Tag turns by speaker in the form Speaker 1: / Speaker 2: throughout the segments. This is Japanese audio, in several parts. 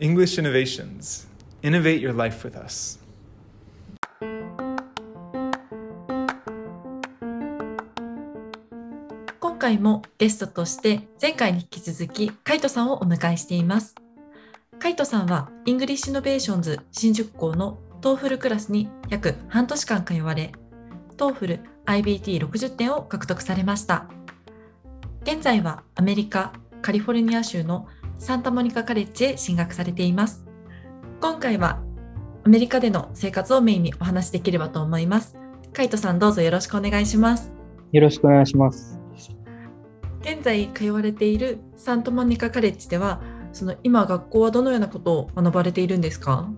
Speaker 1: English Innovations Innovate Your Life with Us.
Speaker 2: 今回もゲストとして前回に引き続きカイトさんをお迎えしています。カイトさんは English Innovations 新宿校の TOEFL クラスに約半年間通われ、トーフル IBT60 点を獲得されました。現在はアメリカ・カリフォルニア州のサンタモニカカレッジへ進学されています。今回はアメリカでの生活をメインにお話しできればと思います。カイトさんどうぞよろしくお願いします。
Speaker 3: よろしくお願いします。
Speaker 2: 現在通われているサンタモニカカレッジではその今学校はどのようなことを学ばれているんですか？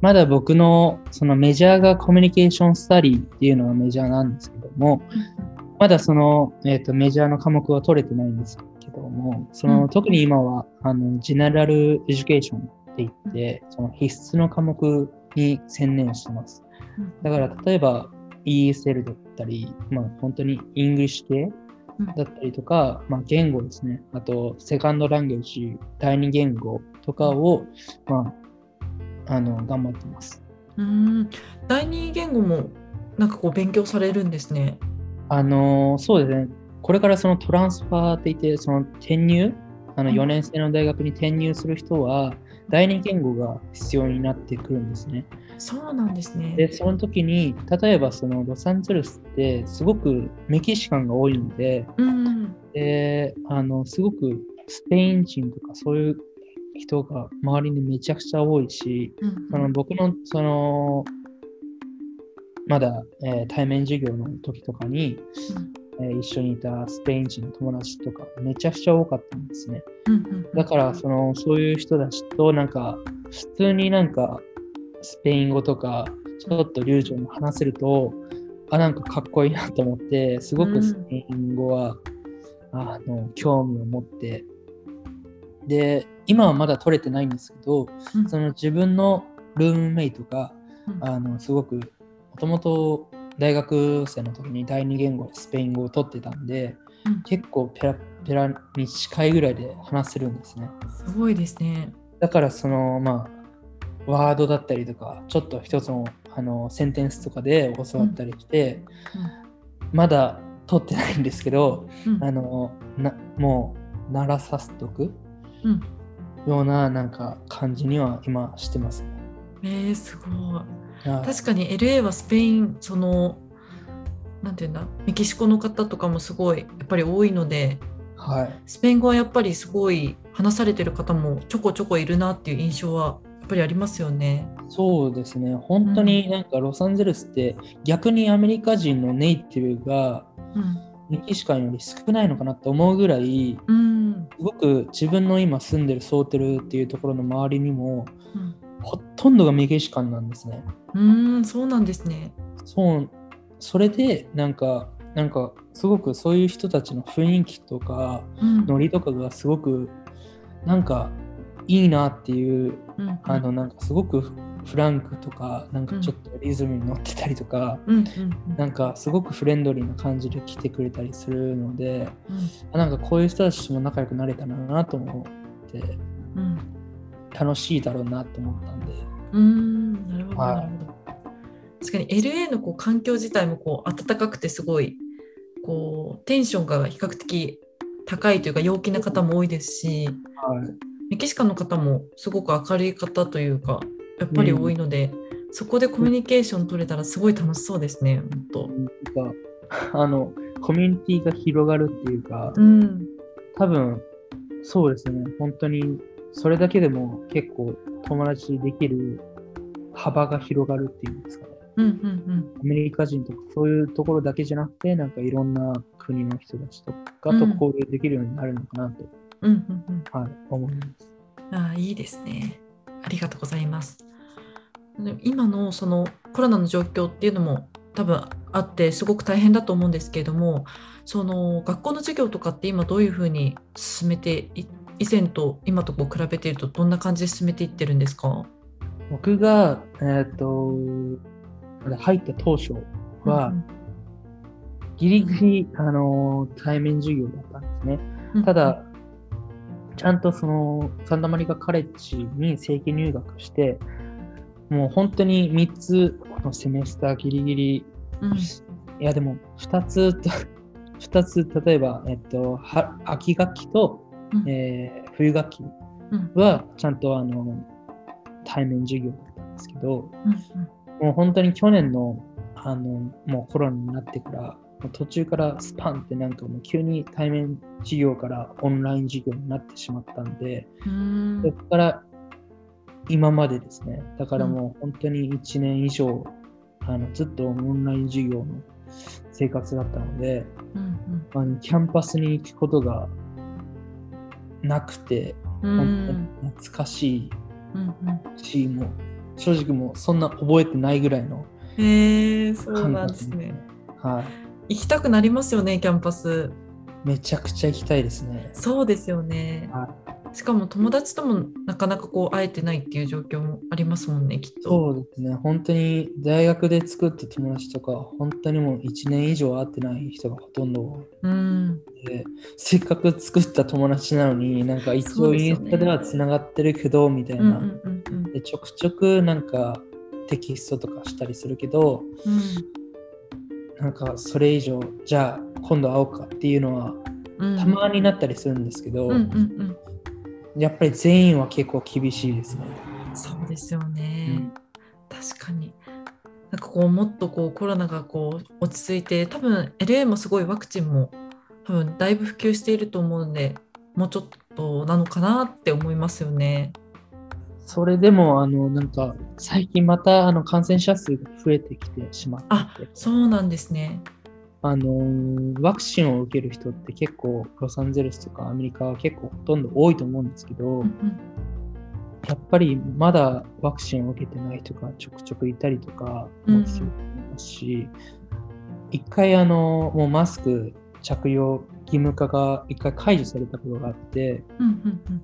Speaker 3: まだ僕のそのメジャーがコミュニケーションスタディっていうのがメジャーなんですけども、まだその、えー、と major の科目は取れてないんですけども、その、
Speaker 2: うん
Speaker 3: 特に今はあの General Education って言って、その必須の科目に専念してます。だから例えば ESL だったり、まあ、本当に English 系
Speaker 2: うん
Speaker 3: だったりとか、まあ、言語ですね。あと、 second language、第二言語とかを、まあ、あの頑張ってます。
Speaker 2: うーん第二言語もなんかこう勉強されるんですね。
Speaker 3: あのそうですね。これからそのトランスファーって言って、その転入、あの
Speaker 2: うん
Speaker 3: 4年生の大学に転入する人は、第二言語が必要になってくるんですね。
Speaker 2: そうなんですね。
Speaker 3: で、その時に、例えばそのロサンゼルスってすごくメキシカンが多いので、
Speaker 2: うん
Speaker 3: で、あの、すごくスペイン人とかそういう人が周りにめちゃくちゃ多いし、
Speaker 2: うん
Speaker 3: その僕のその、まだ、えー対面授業の時とかに、えー一緒にいたスペイン人の友達とかめちゃくちゃ多かったんですね。
Speaker 2: うんうん
Speaker 3: だから、その、そういう人たちとなんか、普通になんか、スペイン語とか、ちょっと流暢に話せると、あ、なんかかっこいいなと思って、すごくスペイン語は、あの、興味を持って、で、今はまだ取れてないんですけど、
Speaker 2: うん。
Speaker 3: その自分のルームメイトが、
Speaker 2: うん。
Speaker 3: あの、すごく、もともと大学生の時に第二言語でスペイン語を取ってたんで、
Speaker 2: うん
Speaker 3: 結構ペラペラに近いぐらいで話せるんですね。
Speaker 2: すごいですね。
Speaker 3: だからそのまあワードだったりとかちょっと一つのあのセンテンスとかで教わったりして、まだ取ってないんですけど
Speaker 2: うん
Speaker 3: あのなもう鳴らさせとく
Speaker 2: うん
Speaker 3: ようななんか感じには今してますね。
Speaker 2: えー、すごい。
Speaker 3: はい
Speaker 2: 確かに LA はスペインそのなんていうんだメキシコの方とかもすごいやっぱり多いので
Speaker 3: はい。
Speaker 2: スペイン語はやっぱりすごい話されてる方もちょこちょこいるなっていう印象はやっぱりありますよね。
Speaker 3: そうですね。本当になんかロサンゼルスって逆にアメリカ人のネイティブが
Speaker 2: うん、
Speaker 3: メキシカンより少ないのかなって思うぐらい
Speaker 2: うん。
Speaker 3: すごく自分の今住んでるソーテルっていうところの周りにも
Speaker 2: うん
Speaker 3: ほとんどがメキシカンなんですね。
Speaker 2: うーんそうなんですね。
Speaker 3: そう、それでなんか、なんかすごくそういう人たちの雰囲気とか
Speaker 2: うん。
Speaker 3: ノリとかがすごくなんかいいなっていう、
Speaker 2: うん
Speaker 3: あのなんかすごくフフランクとかなんかちょっとリズムに乗ってたりとか、
Speaker 2: うん。
Speaker 3: なんかすごくフレンドリーな感じで来てくれたりするので、
Speaker 2: うん。
Speaker 3: あなんかこういう人たちとも仲良くなれたらなと思って。
Speaker 2: うん
Speaker 3: 楽しいだろうなと思ったんで。
Speaker 2: うーんなるほど
Speaker 3: はい
Speaker 2: なるほど。確かに LA のこう環境自体もこう暖かくてすごいこうテンションが比較的高いというか陽気な方も多いですし
Speaker 3: はい
Speaker 2: メキシカンの方もすごく明るい方というかやっぱり多いので、そこでコミュニケーション取れたらすごい楽しそうですね本当。
Speaker 3: あのコミュニティが広がるっていうか、
Speaker 2: うん
Speaker 3: 多分そうですね本当にそれだけでも結構友達できる幅が広がるっていうんですかね。
Speaker 2: うんうん
Speaker 3: アメリカ人とかそういうところだけじゃなくてなんかいろんな国の人たちとかと
Speaker 2: うん
Speaker 3: 交流できるようになるのかなと、
Speaker 2: うんうんうん。うん
Speaker 3: はい、思います。
Speaker 2: ああいいですね。ありがとうございます。で今のそのコロナの状況っていうのも多分あってすごく大変だと思うんですけれどもその学校の授業とかって今どういうふうに進めてい以前と今とこう比べているとどんな感じで進めていってるんですか？
Speaker 3: 僕が、えっと入った当初は、ギリギリ、あの対面授業だったんですね。
Speaker 2: うん
Speaker 3: ただ、ちゃんとそのサンタマリカカレッジに正規入学して、もう本当に3つのセメスターギリギリ、
Speaker 2: うん。
Speaker 3: いやでも2つと、2つ例えば、えっと、は秋学期と、
Speaker 2: うん。
Speaker 3: えー冬学期
Speaker 2: うん。
Speaker 3: はちゃんとあの対面授業だったんですけど、
Speaker 2: うん
Speaker 3: もう本当に去年のあのもうコロナになってから、途中からスパンってなんかもう急に対面授業からオンライン授業になってしまったんで、
Speaker 2: うん。
Speaker 3: そこから今までですね、だからもう本当に1年以上、あのずっとオンライン授業の生活だったので、
Speaker 2: うん。
Speaker 3: あのキャンパスに行くことがなくて、
Speaker 2: うん
Speaker 3: 懐かしい
Speaker 2: うんうん
Speaker 3: し、もう正直もうそんな覚えてないぐらいの
Speaker 2: へえそう
Speaker 3: 感
Speaker 2: なん
Speaker 3: 覚です
Speaker 2: ね。
Speaker 3: はい。
Speaker 2: 行きたくなりますよねキャンパス。
Speaker 3: めちゃくちゃ行きたいですね。
Speaker 2: そうですよね。
Speaker 3: は
Speaker 2: しかも友達ともなかなかこう会えてないっていう状況もありますもんねきっと。
Speaker 3: そうですね。本当に大学で作った友達とか、本当にもう1年以上会ってない人がほとんど。
Speaker 2: うん。
Speaker 3: で、せっかく作った友達なのに、なんか一応インスタではつながってるけど、みたいな、
Speaker 2: うんうんうんうん。
Speaker 3: で。ちょくちょくなんかテキストとかしたりするけど、なんかそれ以上、じゃあ今度会おうかっていうのは
Speaker 2: うん。
Speaker 3: たまになったりするんですけど、
Speaker 2: うんうんうん
Speaker 3: やっぱり全員は結構厳しいですね。
Speaker 2: そうですよね、
Speaker 3: うん
Speaker 2: 確かになんかこうもっとこうコロナがこう落ち着いて多分 LA もすごいワクチンも多分だいぶ普及していると思うのでもうちょっとなのかなって思いますよね。
Speaker 3: それでも、あの、なんか、最近また、あの、感染者数が増えてきてしまっていて、
Speaker 2: そうなんですね。
Speaker 3: あのー、ワクチンを受ける人って結構、ロサンゼルスとかアメリカは結構ほとんど多いと思うんですけど、
Speaker 2: うんうん
Speaker 3: やっぱりまだワクチンを受けてない人がちょくちょくいたりとかもすると思いますし、一回、あの、もうマスク着用義務化が一回解除されたことがあって、
Speaker 2: うんうん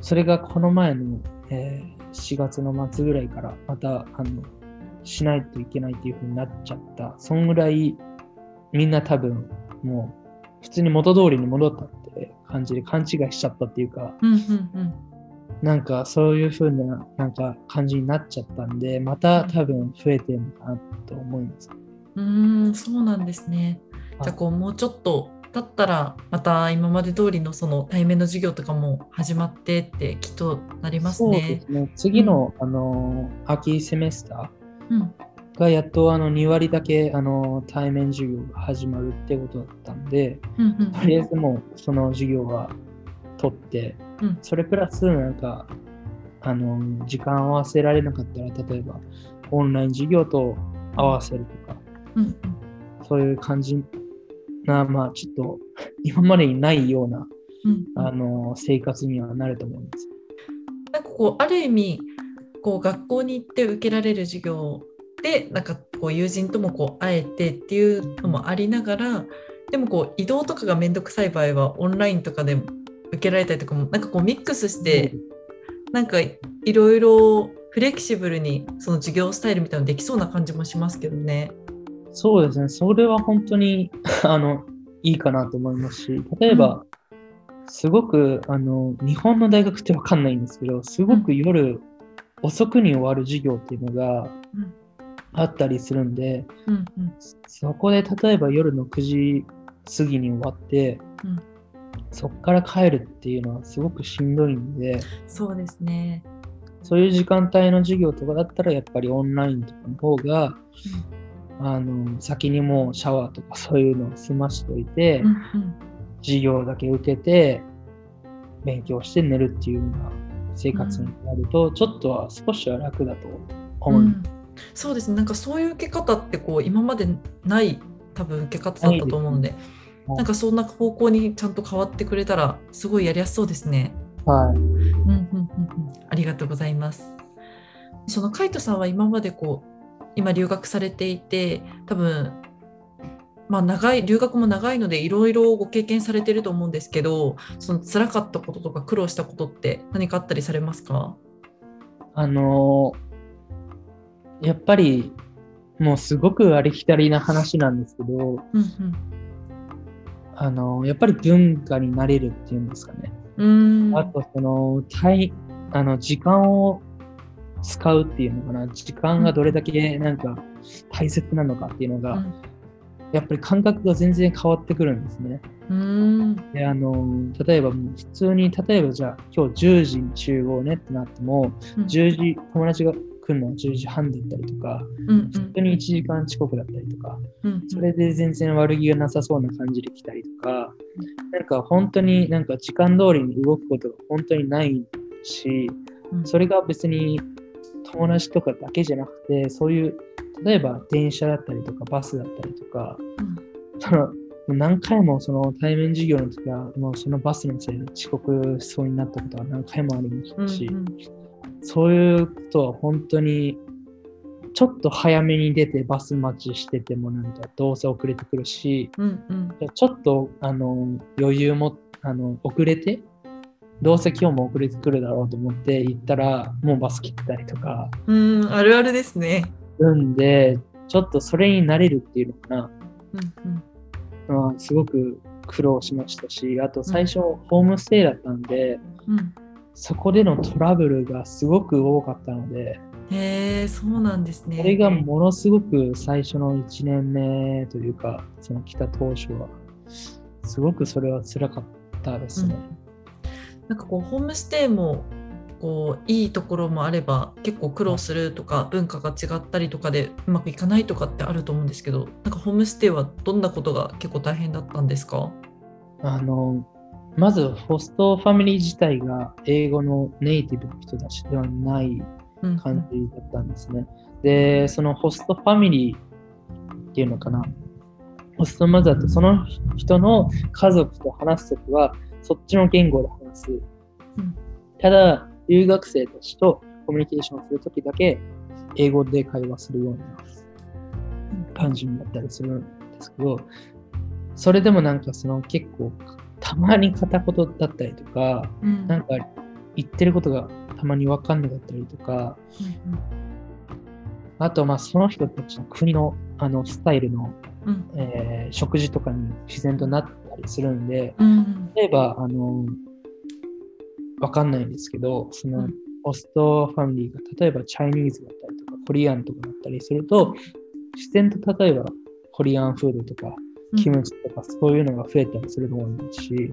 Speaker 3: それがこの前の、えー4月の末ぐらいからまたあのしないといけないっていう風になっちゃった。そんぐらいみんな多分もう普通に元通りに戻ったって感じで勘違いしちゃったっていうか、
Speaker 2: うんうんうん
Speaker 3: なんかそういう風ななんか感じになっちゃったんで、また多分増えてるのかなと思います。
Speaker 2: うんうーんそうなんですね。じゃあこうもうちょっと経ったらまた今まで通りのその対面の授業とかも始まってってきっとなります
Speaker 3: そうで
Speaker 2: ね。
Speaker 3: すね。次の、あの秋セメスター、
Speaker 2: うん
Speaker 3: がやっとあの2割だけあの対面授業が始まるってことだったんで、
Speaker 2: うんうん。
Speaker 3: とりあえずもうその授業は取って、
Speaker 2: うん。
Speaker 3: それプラスなんか、あの、時間合わせられなかったら、例えばオンライン授業と合わせるとか、
Speaker 2: うんうん。
Speaker 3: そういう感じな、まあちょっと今までにないような、
Speaker 2: うん。
Speaker 3: あの、生活にはなると思います。
Speaker 2: なんかこうある意味こう学校に行って受けられる授業でなんかこう友人ともこう会えてっていうのもありながらでもこう移動とかがめんどくさい場合はオンラインとかで受けられたりとかもなんかこうミックスしてなんかいろいろフレキシブルにその授業スタイルみたいなのできそうな感じもしますけどね。
Speaker 3: そうですね、それは本当に あのいいかなと思いますし、例えば、すごくあの日本の大学ってわかんないんですけど、すごく夜遅くに終わる授業っていうのが
Speaker 2: うん
Speaker 3: あったりするんで、
Speaker 2: うんうん。
Speaker 3: そこで例えば夜の9時過ぎに終わって、
Speaker 2: うん。
Speaker 3: そこから帰るっていうのはすごくしんどいんで、
Speaker 2: そうですね。
Speaker 3: そういう時間帯の授業とかだったらやっぱりオンラインとかの方が、あの先にもうシャワーとかそういうのを済ましといて、
Speaker 2: うんうん。
Speaker 3: 授業だけ受けて勉強して寝るっていうような生活になると、ちょっとは少しは楽だと思います。
Speaker 2: うんそうですねなんかそういう受け方ってこう今までない多分受け方だったと思うので
Speaker 3: はい
Speaker 2: なんかそんな方向にちゃんと変わってくれたらすごいやりやすそうですね。
Speaker 3: はい。
Speaker 2: うんうんうんうん、ありがとうございます。そのカイトさんは今までこう今留学されていて多分まあ長い留学も長いのでいろいろご経験されてると思うんですけどその辛かったこととか苦労したことって何かあったりされますか？
Speaker 3: あのーやっぱりもうすごくありきたりな話なんですけど、
Speaker 2: うんうん
Speaker 3: あのーやっぱり文化になれるっていうんですかね。
Speaker 2: うん。
Speaker 3: あとその体あの時間を使うっていうのかな時間がどれだけなんか大切なのかっていうのが、
Speaker 2: うん
Speaker 3: やっぱり感覚が全然変わってくるんですね。
Speaker 2: うん。
Speaker 3: であの例えばもう普通に例えばじゃあ今日10時に集合ねってなっても
Speaker 2: うん
Speaker 3: 10時友達が来るのは10時半だったりとか
Speaker 2: うん
Speaker 3: 普通に1時間遅刻だったりとか
Speaker 2: うん。
Speaker 3: それで全然悪気がなさそうな感じで来たりとかなんか本当になんか時間通りに動くことが本当にないし
Speaker 2: うん。
Speaker 3: それが別に友達とかだけじゃなくてそういう例えば電車だったりとかバスだったりとか
Speaker 2: うん。
Speaker 3: そのもう何回もその対面授業の時はもうそのバスのせいで遅刻しそうになったことは何回もありましたし、
Speaker 2: うん
Speaker 3: そういうことは本当にちょっと早めに出てバス待ちしててもなんかどうせ遅れてくるし
Speaker 2: うんうん
Speaker 3: ちょっとあの余裕もあの遅れてどうせ今日も遅れてくるだろうと思って行ったらもうバス切ってたりとか
Speaker 2: うん。うん。あるあるですね。
Speaker 3: するんでちょっとそれに慣れるっていうのかな
Speaker 2: うんうん。
Speaker 3: まあ、すごく苦労しましたし、あと最初、ホームステイだったんで、
Speaker 2: うん。
Speaker 3: そこでのトラブルがすごく多かったので、
Speaker 2: へえ、そうなんですね。
Speaker 3: それがものすごく最初の1年目というか、その来た当初は、すごくそれは辛かったですね。
Speaker 2: なんかこうホームステイもこういいところもあれば結構苦労するとか文化が違ったりとかでうまくいかないとかってあると思うんですけどなんかホームステイはどんなことが結構大変だったんですか？
Speaker 3: あの、まず、ホストファミリー自体が英語のネイティブの人たちではない
Speaker 2: うん
Speaker 3: 感じだったんですね。で、そのホストファミリーっていうのかな。ホストマザーとその人の家族と話すときは、そっちの言語で話す。
Speaker 2: ん
Speaker 3: ただ、留学生たちとコミュニケーションするときだけ、英語で会話するような感じになったりするんですけど、それでもなんかその結構、たまに片言だったりとか、
Speaker 2: うん。
Speaker 3: なんか言ってることがたまに分かんなかったりとか、あとまあその人たちの国のあのスタイルの、
Speaker 2: うん。
Speaker 3: えー食事とかに自然となったりするんで、
Speaker 2: うんうん。
Speaker 3: 例えば、あの、分かんないんですけど、その
Speaker 2: うん。
Speaker 3: ホストファミリーが例えばチャイニーズだったりとかコリアンとかだったりすると、自然と例えばコリアンフードとか
Speaker 2: うん
Speaker 3: キムチとかそういうのが増えたりすると思いますし、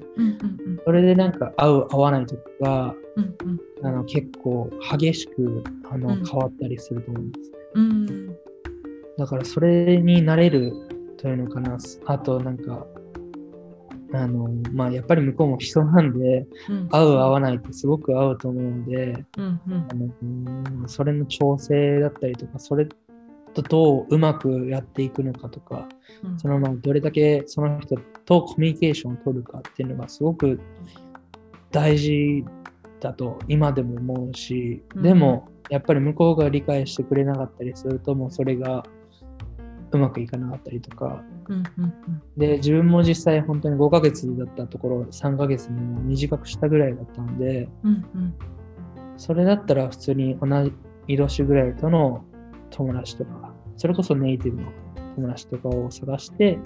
Speaker 3: それでなんか合う合わないとかが
Speaker 2: うんうん。
Speaker 3: あの結構激しくあの
Speaker 2: うん
Speaker 3: 変わったりすると思うんです。
Speaker 2: うん。
Speaker 3: だからそれになれるというのかな。あとなんか、あの、まあやっぱり向こうも人なんで、
Speaker 2: うん。
Speaker 3: 合う合わないってすごく合うと思うので、
Speaker 2: うんうん。
Speaker 3: あのうんそれの調整だったりとか、それとどううまくやっていくのかとか、
Speaker 2: うん。
Speaker 3: そのまあどれだけその人とコミュニケーションを取るかっていうのがすごく大事だと今でも思うし、
Speaker 2: うん。
Speaker 3: でもやっぱり向こうが理解してくれなかったりするともうそれがうまくいかなかったりとか。
Speaker 2: うんうん
Speaker 3: で自分も実際本当に5ヶ月だったところ3ヶ月にも短くしたぐらいだったので
Speaker 2: うんうん。
Speaker 3: それだったら普通に同い年ぐらいとの友達とかそれこそネイティブの友達とかを探して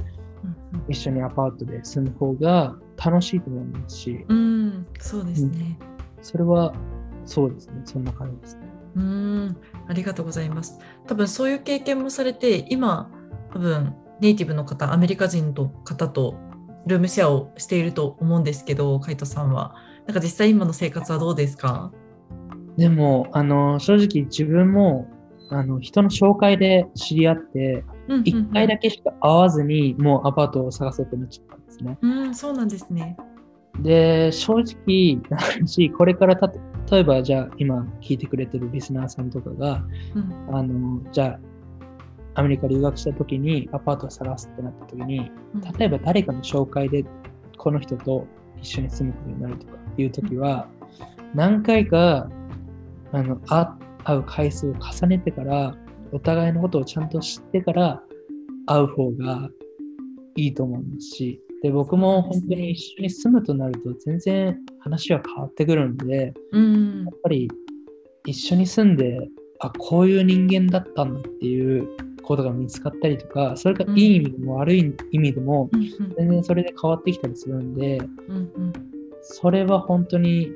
Speaker 2: うん
Speaker 3: 一緒にアパートで住む方が楽しいと思いますし、
Speaker 2: うんうんそうですね。
Speaker 3: それはそうですね、そんな感じですね。
Speaker 2: うーん、ありがとうございます。多分そういう経験もされて、今、多分ネイティブの方、アメリカ人の方とルームシェアをしていると思うんですけど、カイトさんは。なんか実際今の生活はどうですか？
Speaker 3: でも、あの、正直自分も、あの、人の紹介で知り合って、一回だ
Speaker 2: け。
Speaker 3: けしか会わずに、もうアパートを探そうとなっちゃったんですね。
Speaker 2: うん、そうなんですね。
Speaker 3: で、正直 な話、これからた例えば、じゃあ今聞いてくれてるリスナーさんとかが、
Speaker 2: うん、
Speaker 3: あの、じゃあ、アメリカ留学した時にアパートを探すってなった時に、
Speaker 2: うん
Speaker 3: 例えば誰かの紹介でこの人と一緒に住むことになるとかいう時は、何回かあの会会う回数を重ねてから、お互いのことをちゃんと知ってから会う方がいいと思いますし、で僕も本当に一緒に住むとなると全然話は変わってくるんで、
Speaker 2: うん。
Speaker 3: やっぱり一緒に住んで、あ、こういう人間だったんだっていうことが見つかったりとか、それがいい意味でも悪い意味でも、
Speaker 2: うん
Speaker 3: 全然それで変わってきたりするんで、
Speaker 2: うんうん。
Speaker 3: それは本当に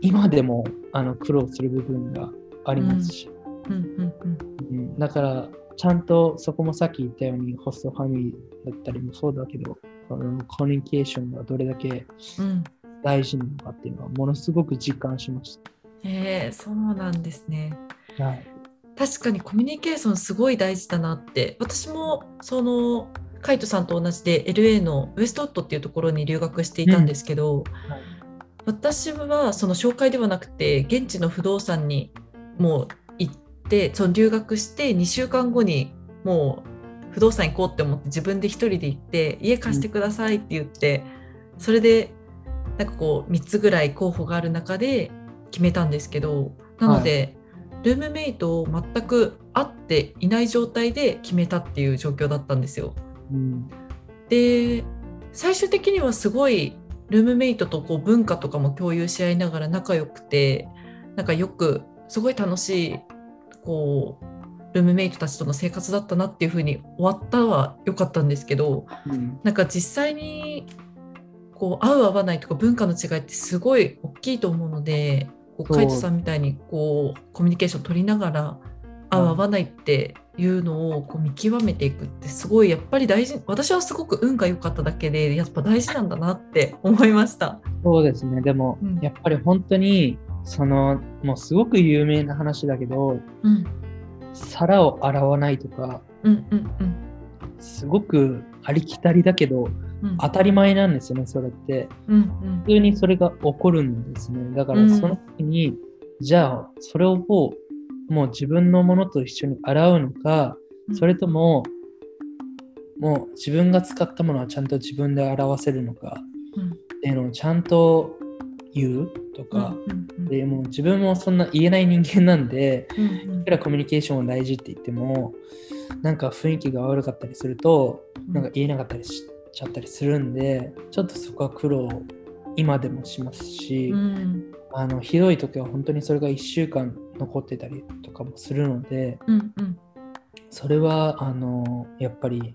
Speaker 3: 今でもあの苦労する部分がありますし、
Speaker 2: うん。うんうん
Speaker 3: うん。だからちゃんとそこもさっき言ったようにホストファミリーだったりもそうだけどそのコミュニケーションがどれだけ
Speaker 2: うん。
Speaker 3: 大事なのかっていうのはものすごく実感しまし
Speaker 2: へえそうなんですね。
Speaker 3: た。はい。
Speaker 2: 確かにコミュニケーションすごい大事だなって。私もそのカイトさんと同じで LA のウエストウッドっていうところに留学していたんですけど、
Speaker 3: はい。
Speaker 2: 私はその紹介ではなくて現地の不動産にもう行ってその留学して2週間後にもう不動産行こうって思って自分で一人で行って家貸してくださいって言って、それでなんかこう3つぐらい候補がある中で決めたんですけどなので、ルームメイトを全く会っていない状態で決めたっていう状況だったんですよ。
Speaker 3: うん。
Speaker 2: で最終的にはすごいルームメイトとこう文化とかも共有し合いながら仲良くてなんかよくすごい楽しいこうルームメイトたちとの生活だったなっていうふうに終わったは良かったんですけど
Speaker 3: うん。
Speaker 2: なんか実際にこう合う合わないとか文化の違いってすごい大きいと思うのでこうカイトさんみたいにこうコミュニケーション取りながら合う合わないっていうのをこう見極めていくってすごいやっぱり大事私はすごく運が良かっただけでやっぱ大事なんだなって思いました。
Speaker 3: そうですね。でも、
Speaker 2: うん
Speaker 3: やっぱり本当に、その、もうすごく有名な話だけど、
Speaker 2: うん。
Speaker 3: 皿を洗わないとか、
Speaker 2: うんうんうん。
Speaker 3: すごくありきたりだけど、
Speaker 2: うん。
Speaker 3: 当たり前なんですよね、それって。
Speaker 2: うんうん。
Speaker 3: 普通にそれが起こるんですね。だから
Speaker 2: うん。
Speaker 3: その時に、じゃあ、それをもう自分のものと一緒に洗うのか、それとも、もう自分が使ったものはちゃんと自分で洗わせるのか
Speaker 2: うん。
Speaker 3: っていうのをちゃんと言うとか、
Speaker 2: うんうん
Speaker 3: でもう自分もそんな言えない人間なんで、
Speaker 2: うんうん。
Speaker 3: いくらコミュニケーションを大事って言っても、なんか雰囲気が悪かったりすると、なんか言えなかったりしちゃったりするんで、ちょっとそこは苦労、今でもしますし、
Speaker 2: うん。
Speaker 3: あのひどい時は本当にそれが1週間残ってたりとかもするので、
Speaker 2: うんうん。
Speaker 3: それはあのやっぱり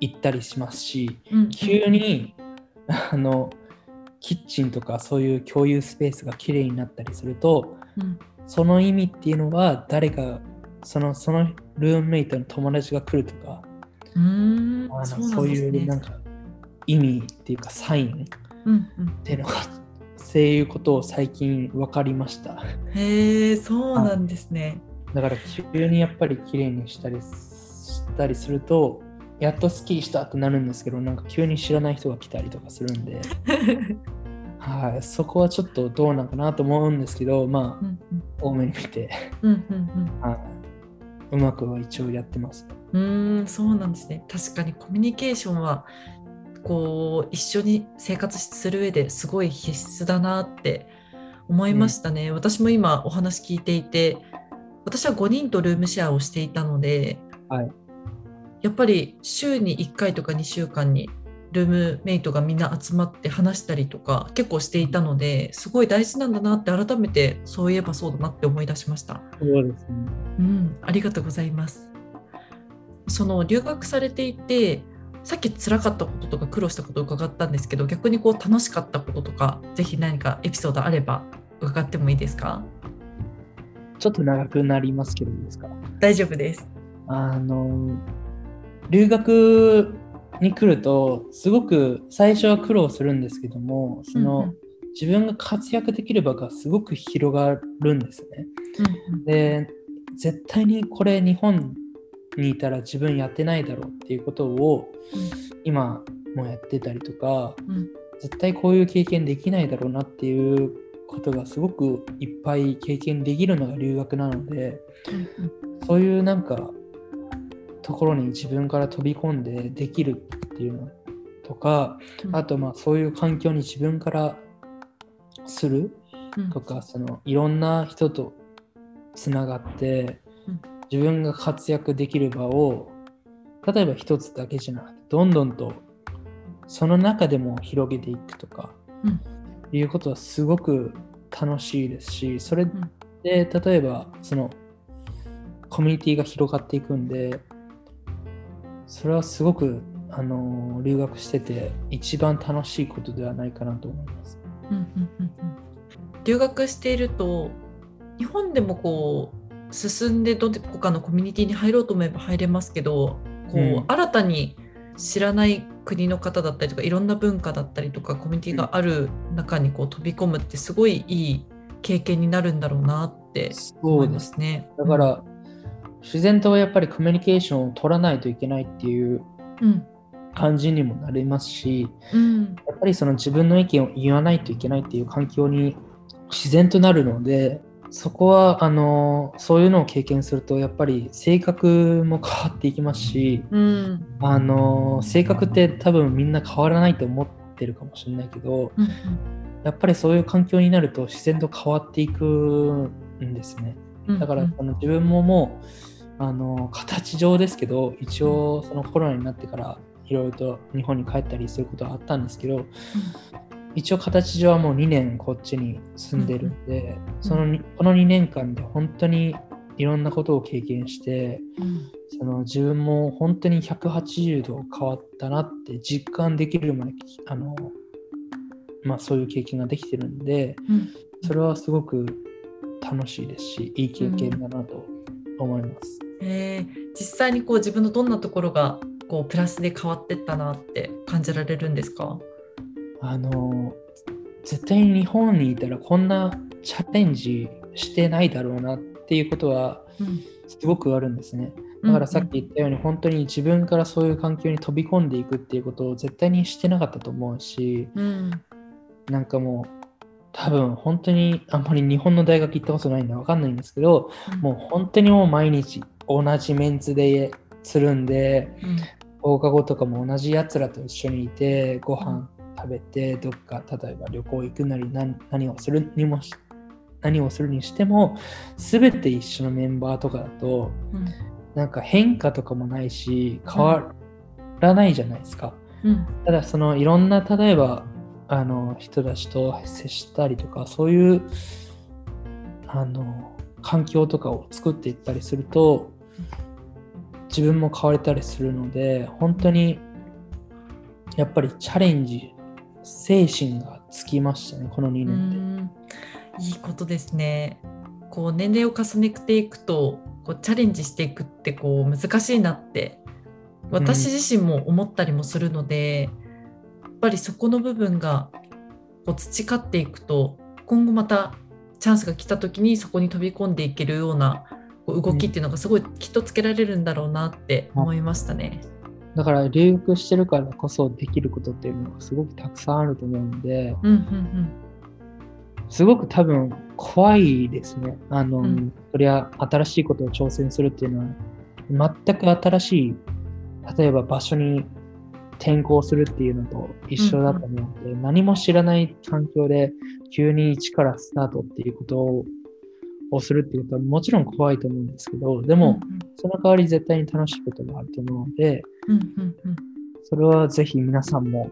Speaker 3: 行ったりしますし、
Speaker 2: うん。
Speaker 3: 急にあのキッチンとかそういう共有スペースがきれいになったりすると、
Speaker 2: うん。
Speaker 3: その意味っていうのは誰かそのそのルームメイトの友達が来るとか、
Speaker 2: うーん。
Speaker 3: あの
Speaker 2: そう
Speaker 3: いうなんか意味っていうかサインっ
Speaker 2: うんうん。
Speaker 3: ていうのがそういうことを最近分かりました。
Speaker 2: へえそうなんですね。
Speaker 3: だから急にやっぱり綺麗にしたりしたりするとやっとスッキリしたってなるんですけどなんか急に知らない人が来たりとかするんで、はい、そこはちょっとどうなんかなと思うんですけどまあ
Speaker 2: うん
Speaker 3: 多めに見て、
Speaker 2: うんうんうん。
Speaker 3: はい、うまくは一応やってます。
Speaker 2: うんそうなんですね。確かにコミュニケーションはこう一緒に生活する上ですごい必須だなって思いましたね。私も今お話聞いていて私は5人とルームシェアをしていたので、
Speaker 3: はい
Speaker 2: やっぱり週に1回とか2週間にルームメイトがみんな集まって話したりとか結構していたのですごい大事なんだなって改めてそういえばそうだなって思い出しました。
Speaker 3: そうですね。
Speaker 2: うん、ありがとうございます。その留学されていて、さっき辛かったこととか苦労したことを伺ったんですけど、逆にこう楽しかったこととか、ぜひ何かエピソードあれば伺ってもいいですか？
Speaker 3: ちょっと長くなりますけどいいですか？
Speaker 2: 大丈夫です。
Speaker 3: あの留学に来るとすごく最初は苦労するんですけどもその、
Speaker 2: うんうん。
Speaker 3: 自分が活躍できる場がすごく広がるんですね。
Speaker 2: うん
Speaker 3: で絶対にこれ日本にいたら自分やってないだろうっていうことを今もやってたりとか
Speaker 2: うん。うん
Speaker 3: 絶対こういう経験できないだろうなっていうことがすごくいっぱい経験できるのが留学なので
Speaker 2: うん。
Speaker 3: そういうなんかところに自分から飛び込んでできるっていうのとか
Speaker 2: うん。
Speaker 3: あとまあそういう環境に自分からする
Speaker 2: うん。
Speaker 3: とかそのいろんな人とつながって
Speaker 2: うん。
Speaker 3: 自分が活躍できる場を例えば一つだけじゃなくてどんどんとその中でも広げていくとか
Speaker 2: うん。
Speaker 3: いうことはすごく楽しいですしそれ
Speaker 2: ん。
Speaker 3: で例えばそのコミュニティが広がっていくんでそれはすごくあの留学してて一番楽しいことではないかなと思います。
Speaker 2: うんうんうんうん留学していると日本でもこう進んでどこかのコミュニティに入ろうと思えば入れますけどこう、
Speaker 3: うん
Speaker 2: 新たに知らない国の方だったりとかいろんな文化だったりとかコミュニティがある中にこう飛び込むってすごいいい経験になるんだろうなって思いますね。
Speaker 3: だから、自然とやっぱりコミュニケーションを取らないといけないっていう
Speaker 2: うん、
Speaker 3: 感じにもなりますし、
Speaker 2: うん。
Speaker 3: やっぱりその自分の意見を言わないといけないっていう環境に自然となるので、そこはあのそういうのを経験するとやっぱり性格も変わっていきますし、
Speaker 2: うん。
Speaker 3: あの性格って多分みんな変わらないと思ってるかもしれないけど、
Speaker 2: うん
Speaker 3: やっぱりそういう環境になると自然と変わっていくんですね。
Speaker 2: うん
Speaker 3: だから
Speaker 2: うん
Speaker 3: 自分ももうあの形上ですけど一応そのコロナになってからいろいろと日本に帰ったりすることはあったんですけど一応形上はもう2年こっちに住んでるんで、そのにこの2年間で本当にいろんなことを経験して
Speaker 2: うん
Speaker 3: その自分も本当に180度変わったなって実感できるまであの、まあ、そういう経験ができてるんで
Speaker 2: うん
Speaker 3: それはすごく楽しいですしいい経験だなと思います。
Speaker 2: えー。実際にこう自分のどんなところがこうプラスで変わってったなって感じられるんですか、
Speaker 3: あの絶対に日本にいたらこんなチャレンジしてないだろうなっていうことは
Speaker 2: うん。
Speaker 3: すごくあるんですね。だからさっき言ったように本当に自分からそういう環境に飛び込んでいくっていうことを絶対にしてなかったと思うし
Speaker 2: うん。
Speaker 3: なんかもう多分本当にあんまり日本の大学行ったことないんでわかんないんですけどもう本当にもう毎日同じメンツでつるんで
Speaker 2: うん。
Speaker 3: 放課後とかも同じやつらと一緒にいてご飯食べてどっか例えば旅行行くなり何何をするにもし何をするにしても全て一緒のメンバーとかだと
Speaker 2: うん。
Speaker 3: なんか変化とかもないし変わらないじゃないですか。
Speaker 2: うん。
Speaker 3: ただそのいろんな例えばあの人たちと接したりとかそういうあの環境とかを作っていったりすると自分も変われたりするので本当にやっぱりチャレンジ精神がつきましたねこの2年で。
Speaker 2: いいことですね。こう年齢を重ねていくとこうチャレンジしていくってこう難しいなって私自身も思ったりもするので、やっぱりそこの部分がこう培っていくと今後またチャンスが来た時にそこに飛び込んでいけるようなこう動きっていうのがすごいきっとつけられるんだろうなって思いましたね。
Speaker 3: だから留学してるからこそできることっていうのがすごくたくさんあると思うので、
Speaker 2: うんうん
Speaker 3: すごく多分怖いですね。あの、
Speaker 2: うん
Speaker 3: そりゃ新しいことを挑戦するっていうのは、全く新しい、例えば場所に転校するっていうのと一緒だと思うので、何も知らない環境で急に一からスタートっていうことををするっていうことはもちろん怖いと思うんですけど、で
Speaker 2: うん。
Speaker 3: も、その代わり絶対に楽しいことがあると思うので、
Speaker 2: うんうんうん
Speaker 3: それはぜひ皆さんも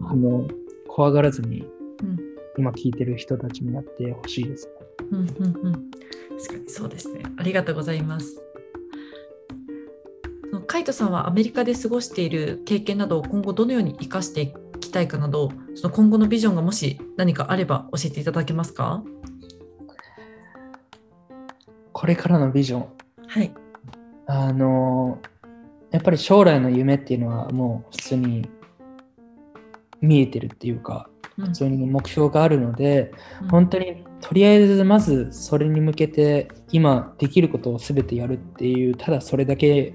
Speaker 3: あの怖がらずに
Speaker 2: うん
Speaker 3: 今聞いてる人たちもやってほしいですね。
Speaker 2: うんうんうん、確かにそうですね。ありがとうございます。カイトさんはアメリカで過ごしている経験などを今後どのように生かしていきたいかなど、その今後のビジョンがもし何かあれば教えていただけますか？
Speaker 3: これからのビジョン。
Speaker 2: はい。
Speaker 3: あの、やっぱり将来の夢っていうのはもう普通に見えてるっていうか、
Speaker 2: うん
Speaker 3: 普通に目標があるので、
Speaker 2: うん
Speaker 3: 本当にとりあえずまずそれに向けて今できることを全てやるっていう、ただそれだけ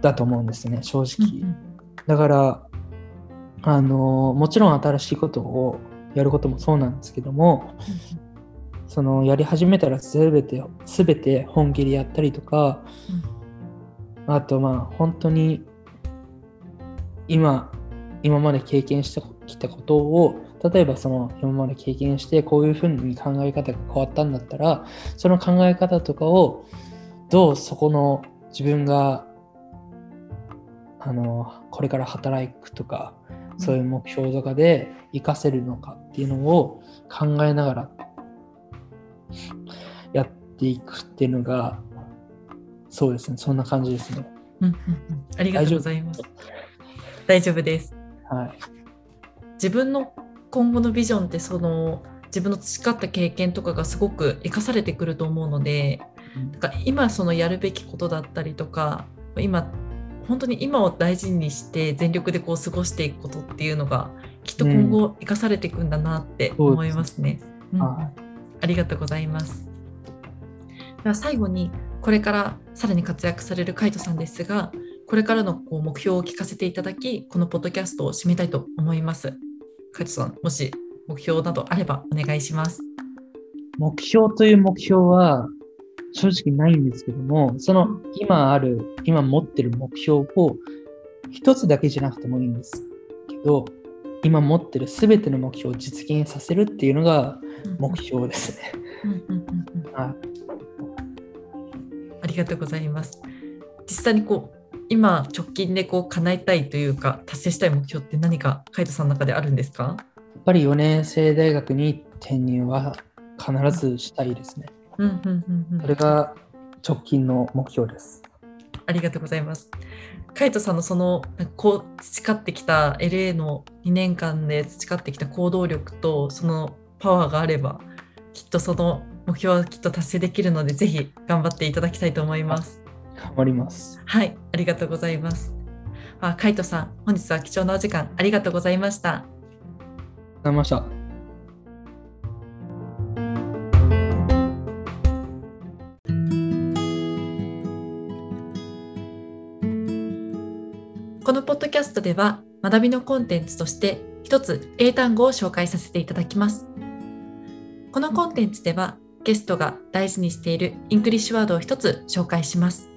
Speaker 3: だと思うんですね、正直。
Speaker 2: うん
Speaker 3: だから、あの、もちろん新しいことをやることもそうなんですけども、そのやり始めたら全て全て本気でやったりとか、あとまあ本当に今今まで経験してきたことを例えばその今まで経験してこういうふうに考え方が変わったんだったらその考え方とかをどうそこの自分があのこれから働くとかそういう目標とかで活かせるのかっていうのを考えながらやっていくっていうのがそうですねそんな感じですね。
Speaker 2: うんうんうん。ありがとうございます。大丈夫です。
Speaker 3: はい。
Speaker 2: 自分の今後のビジョンってその自分の培った経験とかがすごく生かされてくると思うのでだから今そのやるべきことだったりとか今本当に今を大事にして全力でこう過ごしていくことっていうのがきっと今後生かされていくんだなって思いますね。うん。
Speaker 3: は
Speaker 2: ありがとうございます。では最後にこれからさらに活躍されるカイトさんですがこれからのこう目標を聞かせていただきこのポッドキャストを締めたいと思います。カイトさんもし目標などあればお願いします。
Speaker 3: 目標という目標は正直ないんですけども、その今ある、今持ってる目標を一つだけじゃなくてもいいんですけど、今持ってるすべての目標を実現させるっていうのが目標ですね。
Speaker 2: ありがとうございます。実際にこう今直近でこう叶えたいというか達成したい目標って何かカイトさんの中であるんですか？
Speaker 3: やっぱり4年生大学に転入は必ずしたいですね。それが直近の目標です。
Speaker 2: ありがとうございます。カイトさんのそのこう培ってきた LA の2年間で培ってきた行動力とそのパワーがあればきっとその目標はきっと達成できるのでぜひ頑張っていただきたいと思います。
Speaker 3: 頑張ります。
Speaker 2: はい、ありがとうございます。あカイトさん、本日は貴重なお時間ありがとうございました。
Speaker 3: ありがとうございました。
Speaker 2: では学びのコンテンツとして一つ英単語を紹介させていただきます。このコンテンツではゲストが大事にしている English word を一つ紹介します。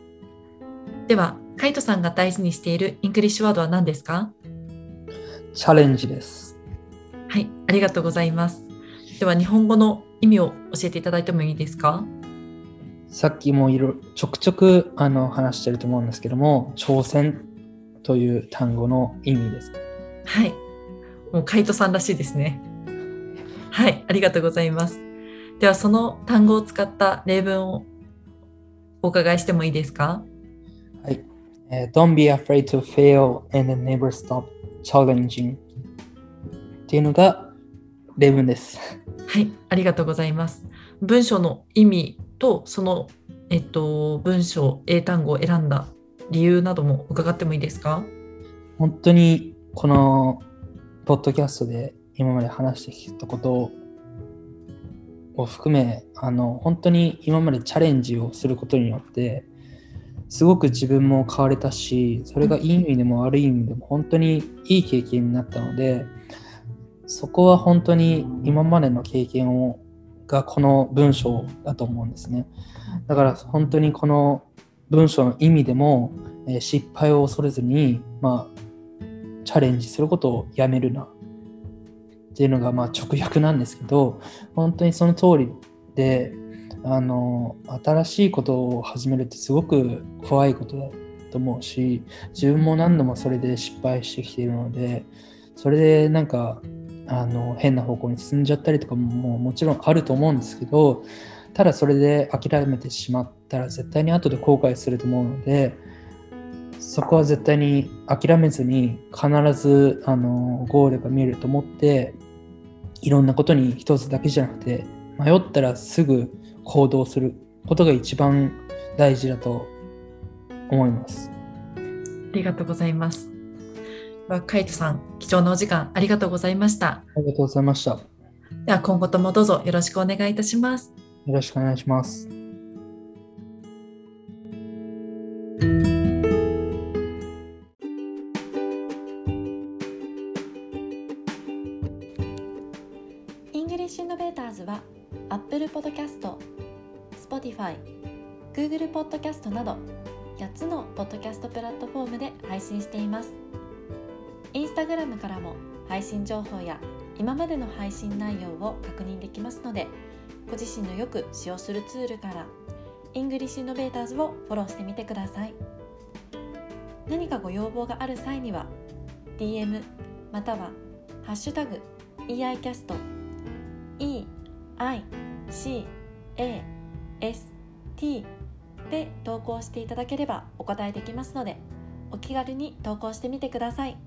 Speaker 2: では、カイトさんが大事にしている English word は何ですか？
Speaker 3: challenge です。
Speaker 2: はい、ありがとうございます。では、日本語の意味を教えていただいてもいいですか？
Speaker 3: さっきもいろちょくちょくあの話してると思うんですけども、挑戦という単語の意味です。
Speaker 2: はい。もうカイトさんらしいですね。はい、ありがとうございます。では、その単語を使った例文をお伺いしてもいいですか？
Speaker 3: はい。えー Don't be afraid to fail and never stop challenging っていうのが例文です。
Speaker 2: はい、ありがとうございます。文章の意味とその、えっと、文章、英単語を選んだ理由なども伺ってもいいですか？
Speaker 3: 本当にこのポッドキャストで今まで話してきたことを含めあの本当に今までチャレンジをすることによってすごく自分も変われたしそれがいい意味でも悪い意味でも本当にいい経験になったのでそこは本当に今までの経験をがこの文章だと思うんですね。だから本当にこの文章の意味でもえ失敗を恐れずに、まあ、チャレンジすることをやめるな。っていうのがまあ直訳なんですけど本当にその通りであの新しいことを始めるってすごく怖いことだと思うし自分も何度もそれで失敗してきているのでそれでなんかあの変な方向に進んじゃったりとかももうもちろんあると思うんですけどただそれで諦めてしまったら絶対に後で後悔すると思うのでそこは絶対に諦めずに必ずあのゴールが見えると思っていろんなことに一つだけじゃなくて迷ったらすぐ行動することが一番大事だと思います。
Speaker 2: ありがとうございます。ではカイトさん、貴重なお時間ありがとうございました。
Speaker 3: ありがとうございました。よ
Speaker 2: では今後ともどうぞよろしくお願いいたします。
Speaker 3: よろしくお願いします。
Speaker 2: English Innovators は Apple Podcast、Spotify、Google Podcast など8つのポッドキャストプラットフォームで配信しています。 Instagram からも配信情報や今までの配信内容を確認できますので、自身のよく使用するツールから English Innovators をフォローしてみてください。何かご要望がある際には DM またはハッシュタグ EICAST E I C A S T で投稿していただければお答えできますのでお気軽に投稿してみてください